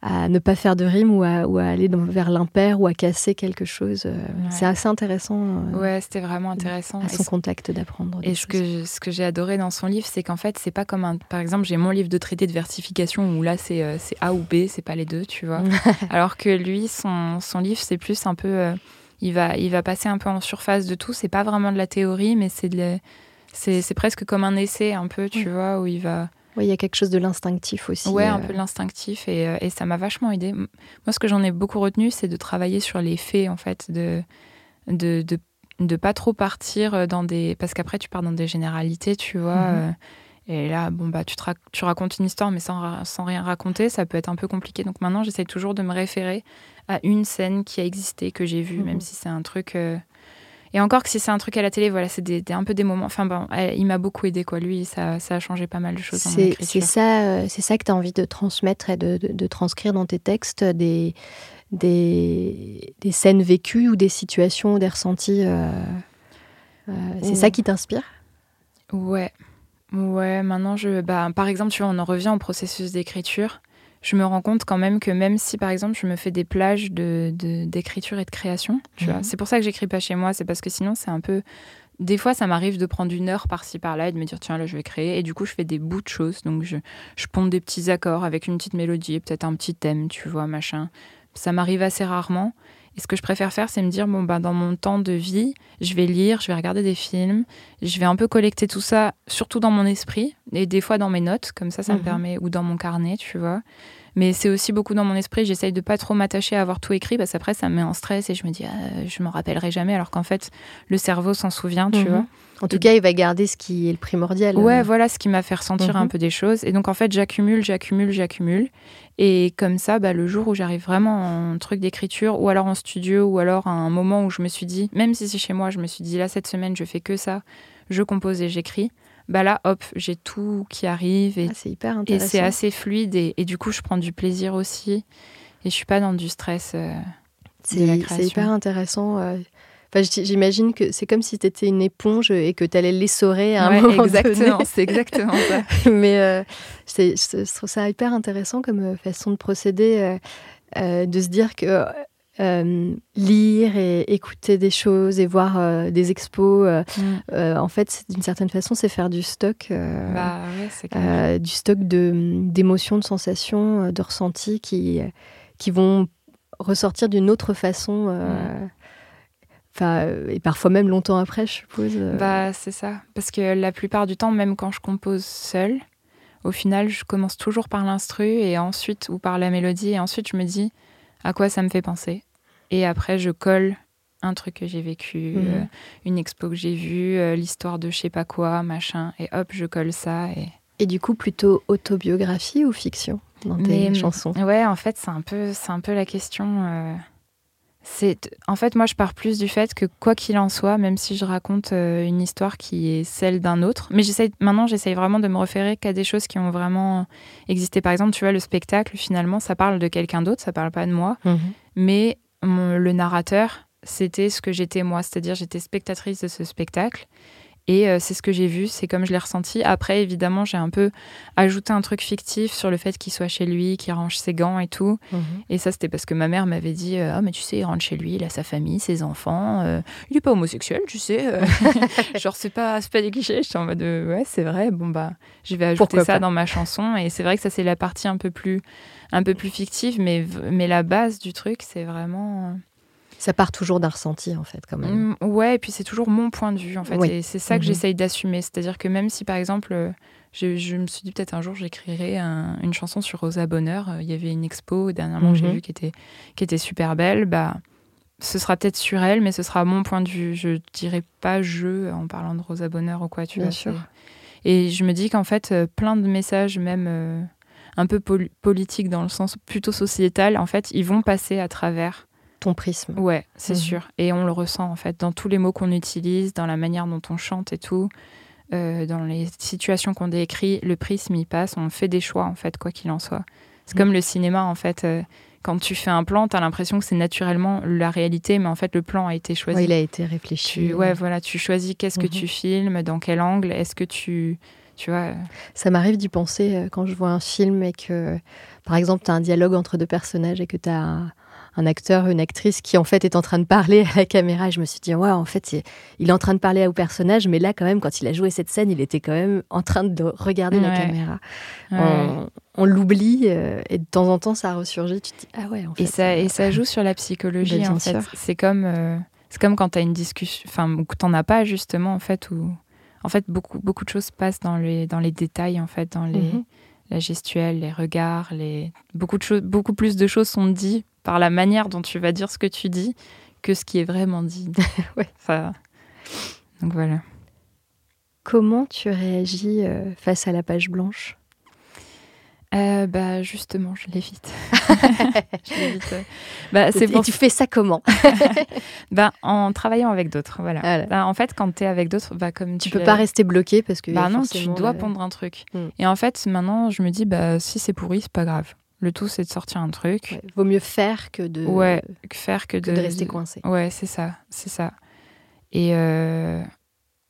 à, ne pas faire de rime ou à, ou à aller vers l'impair ou à casser quelque chose. C'est assez intéressant. ouais, c'était vraiment intéressant. À son contact d'apprendre. Et ce que, ce que j'ai adoré dans son livre, c'est qu'en fait, c'est pas comme un. Par exemple, j'ai mon livre de traité de versification où là, c'est A ou B, c'est pas les deux, tu vois. Alors que lui, son, son livre, c'est plus un peu il va, il va passer un peu en surface de tout. C'est pas vraiment de la théorie, mais c'est c'est presque comme un essai un peu, tu vois, où il va. Oui, il y a quelque chose de l'instinctif aussi. Ouais, un euh. peu de l'instinctif et, euh, et, ça m'a vachement aidé. Moi, ce que j'en ai beaucoup retenu, c'est de travailler sur les faits, en fait, de de, de, de pas trop partir dans des. Parce qu'après, tu pars dans des généralités, tu vois. Mhm. Euh, et là, bon, bah, tu, te tu racontes une histoire, mais sans, sans rien raconter, ça peut être un peu compliqué. Donc maintenant, j'essaie toujours de me référer à une scène qui a existé, que j'ai vue, même mhm. si c'est un truc. Euh, et encore que si c'est un truc à la télé, voilà, c'est des, un peu des moments. Enfin bon, il m'a beaucoup aidé, quoi. Lui, ça, ça, a changé pas mal de choses C'est ça, euh, c'est ça que tu as envie de transmettre et de, de, transcrire dans tes textes, des, des, des, scènes vécues ou des situations, des ressentis. Euh, c'est ça qui t'inspire? Ouais. Ouais, maintenant, je, bah, par exemple, tu vois, on en revient au processus d'écriture. Je me rends compte quand même que même si par exemple je me fais des plages de, d'écriture et de création, tu vois, mhm. c'est pour ça que j'écris pas chez moi, c'est parce que sinon c'est un peu des fois, ça m'arrive de prendre une heure par-ci par-là et de me dire tiens là je vais créer et du coup je fais des bouts de choses. Donc je, je ponde des petits accords avec une petite mélodie peut-être un petit thème tu vois machin. Ça m'arrive assez rarement et ce que je préfère faire, c'est me dire, bon, bah, dans mon temps de vie, je vais lire, je vais regarder des films, je vais un peu collecter tout ça, surtout dans mon esprit, et des fois dans mes notes, comme ça, ça me mhm. permet, ou dans mon carnet, tu vois. Mais c'est aussi beaucoup dans mon esprit, j'essaye de pas trop m'attacher à avoir tout écrit, parce qu'après, ça me met en stress et je me dis, ah, je m'en rappellerai jamais, alors qu'en fait, le cerveau s'en souvient, tu mhm. vois. En tout cas, il va garder ce qui est le primordial. Ouais, voilà ce qui m'a fait ressentir un mhm. peu des choses. Et donc, en fait, j'accumule, j'accumule, j'accumule. Et comme ça, bah, le jour où j'arrive vraiment en truc d'écriture, ou alors en studio, ou alors à un moment où je me suis dit, même si c'est chez moi, je me suis dit, là, cette semaine, je fais que ça, je compose et j'écris. Bah là, hop, j'ai tout qui arrive. Et, ah, c'est hyper intéressant. Et c'est assez fluide. Et, du coup, je prends du plaisir aussi. Et je suis pas dans du stress. Euh, c'est hyper intéressant. Euh, J'imagine que c'est comme si tu étais une éponge et que tu allais l'essorer à un moment exactement, C'est exactement ça. Mais euh, je trouve ça hyper intéressant comme euh, façon de procéder, euh, de se dire que lire et écouter des choses et voir des expos, mm. en fait, d'une certaine façon, c'est faire du stock, bah, du stock d'émotions, de, sensations, de ressentis qui, qui vont ressortir d'une autre façon. Mm. Euh, et parfois même longtemps après, je suppose. Euh. Bah, c'est ça. Parce que la plupart du temps, même quand je compose seule, au final, je commence toujours par l'instru et ensuite, ou par la mélodie, et ensuite je me dis à quoi ça me fait penser? Et après, je colle un truc que j'ai vécu, mhm. euh, une expo que j'ai vue, l'histoire de je sais pas quoi, machin, et hop, je colle ça. Et, et du coup, plutôt autobiographie ou fiction dans tes chansons? Ouais, en fait, c'est un peu, c'est un peu la question en fait moi je pars plus du fait que quoi qu'il en soit, même si je raconte euh, une histoire qui est celle d'un autre, mais j'essaye maintenant j'essaye vraiment de me référer qu'à des choses qui ont vraiment existé. Par exemple, tu vois le spectacle finalement ça parle de quelqu'un d'autre, ça parle pas de moi, mhm. mais le narrateur c'était ce que j'étais moi, c'est-à-dire j'étais spectatrice de ce spectacle et euh, c'est ce que j'ai vu, c'est comme je l'ai ressenti. Après, évidemment, j'ai un peu ajouté un truc fictif sur le fait qu'il soit chez lui, qu'il range ses gants et tout. Mhm. Et ça, c'était parce que ma mère m'avait dit Ah, mais tu sais, il rentre chez lui, il a sa famille, ses enfants. Euh, il n'est pas homosexuel, tu sais. Euh. Genre, c'est pas, pas des clichés. J'étais en mode Ouais, c'est vrai. Bon, bah, je vais ajouter ça dans ma chanson. Et c'est vrai que ça, c'est la partie un peu plus, un peu plus fictive. Mais, mais la base du truc, c'est vraiment. Ça part toujours d'un ressenti, en fait, quand même. Mm, ouais, et puis c'est toujours mon point de vue, en fait. Et c'est ça que mhm. j'essaye d'assumer. C'est-à-dire que même si, par exemple, euh, je, me suis dit peut-être un jour j'écrirai une chanson sur Rosa Bonheur. Euh, il y avait une expo dernièrement que j'ai mhm. vue qui était, qui était super belle. Bah, ce sera peut-être sur elle, mais ce sera mon point de vue. Je dirais pas je en parlant de Rosa Bonheur ou quoi, tu Bien sûr. Et je me dis qu'en fait, euh, plein de messages, même un peu politiques dans le sens plutôt sociétal, en fait, ils vont passer à travers ton prisme. Ouais, c'est mhm. sûr. Et on le ressent en fait dans tous les mots qu'on utilise, dans la manière dont on chante et tout, euh, dans les situations qu'on décrit, le prisme il passe, on fait des choix en fait, quoi qu'il en soit. C'est mhm. comme le cinéma en fait. Euh, quand tu fais un plan, tu as l'impression que c'est naturellement la réalité, mais en fait, le plan a été choisi. il a été réfléchi. ouais, voilà, tu choisis qu'est-ce que mhm. tu filmes, dans quel angle, est-ce que tu. Tu vois. Ça m'arrive d'y penser euh, quand je vois un film et que, par exemple, tu as un dialogue entre deux personnages et que tu as un acteur, une actrice qui en fait est en train de parler à la caméra. Et je me suis dit, ouais, en fait, il est en train de parler au personnage, mais là, quand même, quand il a joué cette scène, il était quand même en train de regarder la caméra. On, l'oublie euh, et de temps en temps, ça ressurgit. Tu te dis, ah ouais, en fait. Et ça, et ça joue sur la psychologie, ben, en fait. C'est comme, euh, c'est comme quand tu as une discussion, enfin, ou que tu n'en as pas, justement, en fait, où. En fait, beaucoup, beaucoup de choses passent dans les, dans les détails, en fait, dans les, mhm. la gestuelle, les regards, les... Beaucoup, de beaucoup plus de choses sont dites par la manière dont tu vas dire ce que tu dis que ce qui est vraiment dit. ouais. donc voilà. Comment tu réagis euh, face à la page blanche? Euh, bah justement, je l'évite. Bah, c'est Et tu fais ça comment? Bah, En travaillant avec d'autres. Voilà. Bah, en fait, quand tu es avec d'autres, bah, comme tu, tu peux pas rester bloqué parce que. Bah non, tu dois pondre un truc. Hmm. Et en fait, maintenant, je me dis, bah, si c'est pourri, c'est pas grave. Le tout, c'est de sortir un truc. vaut mieux faire que de, ouais, faire que, de, rester coincé. Ouais, c'est ça, c'est ça. Et euh,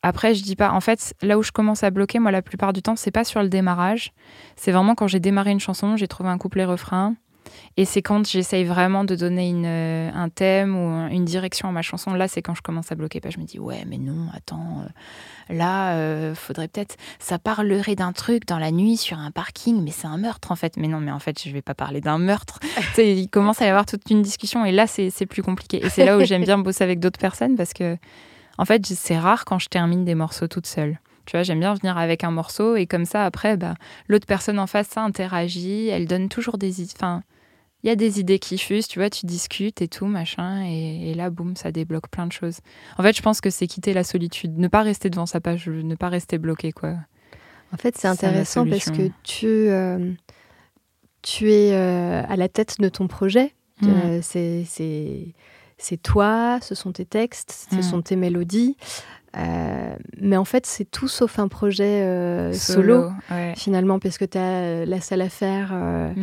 après, je dis pas. En fait, là où je commence à bloquer, moi, la plupart du temps, c'est pas sur le démarrage. C'est vraiment quand j'ai démarré une chanson, j'ai trouvé un couplet-refrain. Et c'est quand j'essaye vraiment de donner une, euh, un thème ou une direction à ma chanson. Là, c'est quand je commence à bloquer. je me dis, ouais, mais non, attends, euh, là, euh, faudrait peut-être. Ça parlerait d'un truc dans la nuit sur un parking, mais c'est un meurtre en fait. Mais non, mais en fait, je vais pas parler d'un meurtre. il commence à y avoir toute une discussion et là, c'est plus compliqué. Et c'est là où j'aime bien bosser avec d'autres personnes parce que, en fait, c'est rare quand je termine des morceaux toute seule. Tu vois, j'aime bien venir avec un morceau et comme ça, après, bah, l'autre personne en face, ça interagit, elle donne toujours des... Enfin, il y a des idées qui fusent, tu vois, tu discutes et tout, machin, et, là, boum, ça débloque plein de choses. En fait, je pense que c'est quitter la solitude, ne pas rester devant sa page, ne pas rester bloqué, quoi. En fait, c'est intéressant parce que tu, euh, tu es euh, à la tête de ton projet. Mmh. Euh, c'est toi, ce sont tes textes, ce mmh. sont tes mélodies. Euh, mais en fait, c'est tout sauf un projet euh, solo, finalement, parce que tu as euh, la salle à faire mm.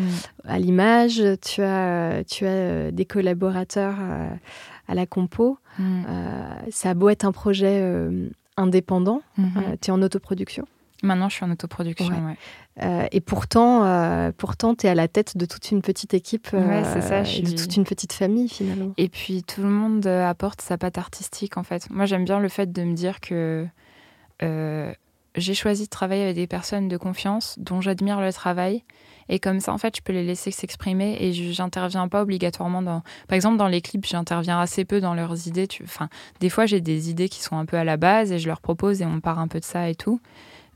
à l'image, tu as, tu as des collaborateurs à la compo. Mm. Ça a beau être un projet indépendant, Mhm. tu es en autoproduction. Maintenant, je suis en autoproduction. Ouais. ouais. Euh, et pourtant, euh, pourtant tu es à la tête de toute une petite équipe euh, Ouais, ça, de toute une petite famille finalement. Et puis tout le monde apporte sa patte artistique en fait. Moi j'aime bien le fait de me dire que j'ai choisi de travailler avec des personnes de confiance dont j'admire le travail. Et comme ça, en fait, je peux les laisser s'exprimer et je- j'interviens pas obligatoirement dans. Par exemple, dans les clips, j'interviens assez peu dans leurs idées. Tu... Enfin, des fois, j'ai des idées qui sont un peu à la base et je leur propose et on part un peu de ça et tout.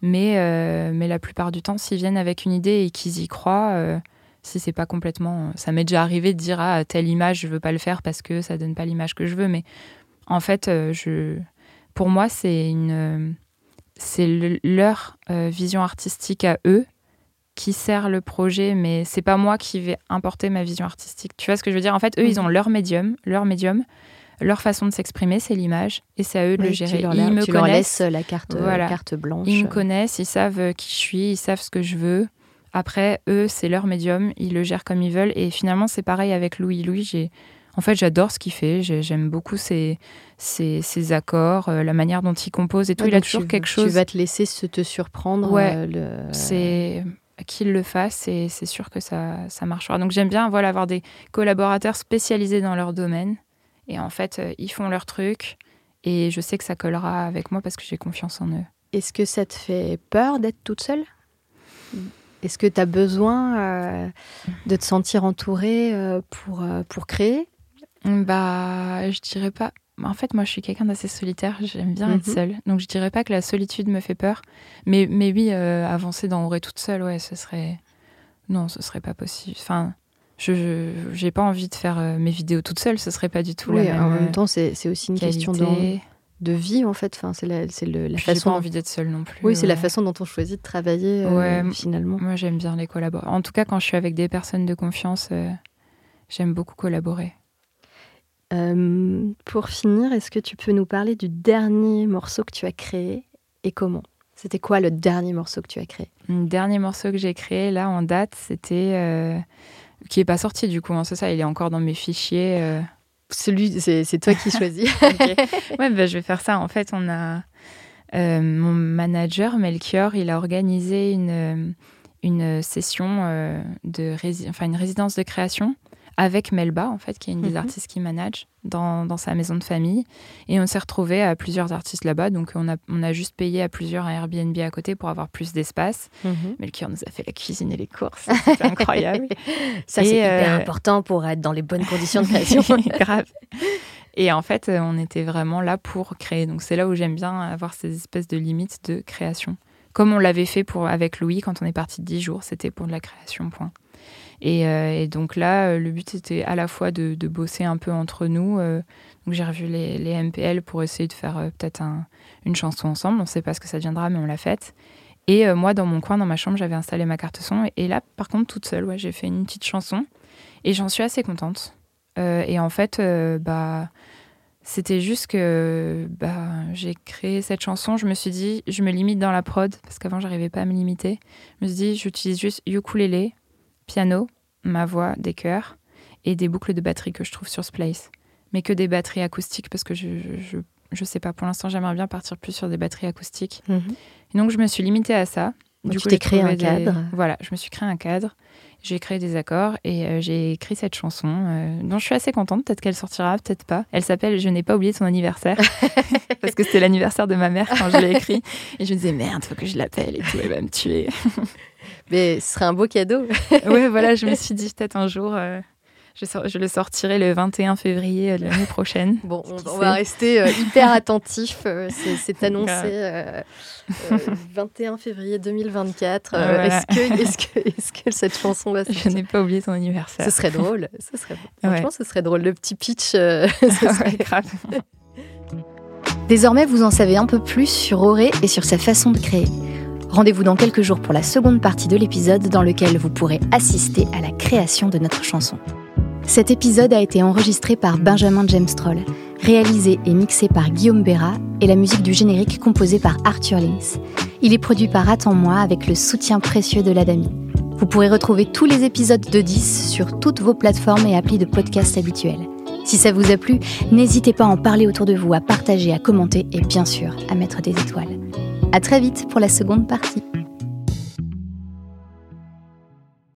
Mais, euh, mais la plupart du temps, s'ils viennent avec une idée et qu'ils y croient, euh, si c'est pas complètement. Ça m'est déjà arrivé de dire ah telle image je veux pas le faire parce que ça donne pas l'image que je veux, mais en fait euh, je, pour moi c'est une, c'est le- leur vision artistique à eux qui sert le projet, mais c'est pas moi qui vais importer ma vision artistique. Tu vois ce que je veux dire? En fait, eux ils ont leur médium, leur médium, leur façon de s'exprimer c'est l'image et c'est à eux de le gérer. Tu leur, Ils me tu leur connaissent. laisses la carte, Voilà. carte blanche. Ils me connaissent, ils savent euh, qui je suis, ils savent ce que je veux. Après, eux, c'est leur médium, ils le gèrent comme ils veulent. Et finalement, c'est pareil avec Louis. Louis, j'ai... En fait, j'adore ce qu'il fait. J'ai- J'aime beaucoup ses, ses, ses accords, euh, la manière dont il compose et tout. Ouais, il a toujours tu- quelque Tu chose. vas te laisser se te surprendre. Ouais. euh, le- C'est qu'il le fasse et c'est sûr que ça, ça marchera. Donc j'aime bien voilà, avoir des collaborateurs spécialisés dans leur domaine. Et en fait, euh, ils font leur truc. Et je sais que ça collera avec moi parce que j'ai confiance en eux. Est-ce que ça te fait peur d'être toute seule? Est-ce que tu as besoin euh, de te sentir entourée euh, pour, euh, pour créer? Bah, je dirais pas. En fait, moi, je suis quelqu'un d'assez solitaire. J'aime bien être Mhm. seule. Donc, je dirais pas que la solitude me fait peur. Mais, mais oui, avancer dans Auré toute seule, ouais, ce serait. Non, ce serait pas possible. Enfin, je j'ai pas envie de faire euh, mes vidéos toute seule. Ce serait pas du tout Oui, la même, en même euh, temps, c'est c'est aussi une question de, de vie, en fait. Enfin, c'est la, le- la Puis J'ai pas façon. envie d'être seule non plus. Oui, c'est la façon dont on choisit de travailler euh, finalement. Moi, j'aime bien les collaborer. En tout cas, quand je suis avec des personnes de confiance, euh, j'aime beaucoup collaborer. Euh, pour finir, est-ce que tu peux nous parler du dernier morceau que tu as créé et comment? C'était quoi le dernier morceau que tu as créé? Le dernier morceau que j'ai créé là en date, c'était qui est pas sorti du coup. hein, c'est ça, il est encore dans mes fichiers. euh. Celui, c'est toi qui choisis. Ouais, bah, je vais faire ça. En fait, on a euh, mon manager Melchior, il a organisé une euh, une session euh, de rési- enfin une résidence de création avec Melba en fait, qui est une des Mhm. artistes qui manage dans, dans sa maison de famille. Et on s'est retrouvés à plusieurs artistes là-bas, donc on a on a juste payé à plusieurs un Airbnb à côté pour avoir plus d'espace. Mhm. Melchior nous a fait la cuisine et les courses, c'était incroyable. Ça, c'est hyper euh, important pour être dans les bonnes conditions de création. Grave. Et en fait, euh, on était vraiment là pour créer. Donc c'est là où j'aime bien avoir ces espèces de limites de création. Comme on l'avait fait pour, avec Louis quand on est parti de 10 jours, c'était pour de la création, point. Et, euh, et donc là, euh, le but était à la fois de, bosser un peu entre nous. euh, donc j'ai revu les, MPL pour essayer de faire peut-être un- une chanson ensemble. On ne sait pas ce que ça deviendra, mais on l'a faite. Et moi, dans mon coin, dans ma chambre, j'avais installé ma carte son. Et, là, par contre, toute seule, j'ai fait une petite chanson. Et j'en suis assez contente. Et en fait, bah, c'était juste que bah, j'ai créé cette chanson. Je me suis dit, je me limite dans la prod, parce qu'avant, j'arrivais pas à me limiter. Je me suis dit, j'utilise juste ukulélé, piano, ma voix, des chœurs et des boucles de batterie que je trouve sur Splice. Mais que des batteries acoustiques, parce que je, je, je, sais pas, pour l'instant, j'aimerais bien partir plus sur des batteries acoustiques. Mhm. Et donc, je me suis limitée à ça. Donc, tu coup, t'es j'ai créé un des- cadre. Voilà, je me suis créé un cadre. J'ai créé des accords et euh, j'ai écrit cette chanson euh, dont je suis assez contente. Peut-être qu'elle sortira, peut-être pas. Elle s'appelle Je n'ai pas oublié ton anniversaire parce que c'était l'anniversaire de ma mère quand je l'ai écrit. Et je me disais merde, faut que je l'appelle et tout, elle va me tuer. Mais ce serait un beau cadeau. ouais, voilà, je me suis dit peut-être un jour, euh, je, sor- je le sortirai le 21 février de l'année prochaine. Bon, on, va rester euh, hyper attentif. euh, c'est- annoncé Grave. euh, euh, 21 février 2024. Euh, Voilà. Est-ce que, est que, est que cette chanson va Je sortir n'ai pas oublié ton anniversaire. Ce serait drôle. Ce serait, Ouais. franchement, ce serait drôle. Le petit pitch, euh, ce serait Ouais, grave. Désormais, vous en savez un peu plus sur Auré et sur sa façon de créer. Rendez-vous dans quelques jours pour la seconde partie de l'épisode dans lequel vous pourrez assister à la création de notre chanson. Cet épisode a été enregistré par Benjamin James Troll, réalisé et mixé par Guillaume Béra et la musique du générique composée par Arthur Lins. Il est produit par Attends-moi avec le soutien précieux de l'Adami. Vous pourrez retrouver tous les épisodes de 10 sur toutes vos plateformes et applis de podcast habituels. Si ça vous a plu, n'hésitez pas à en parler autour de vous, à partager, à commenter et bien sûr à mettre des étoiles. À très vite pour la seconde partie.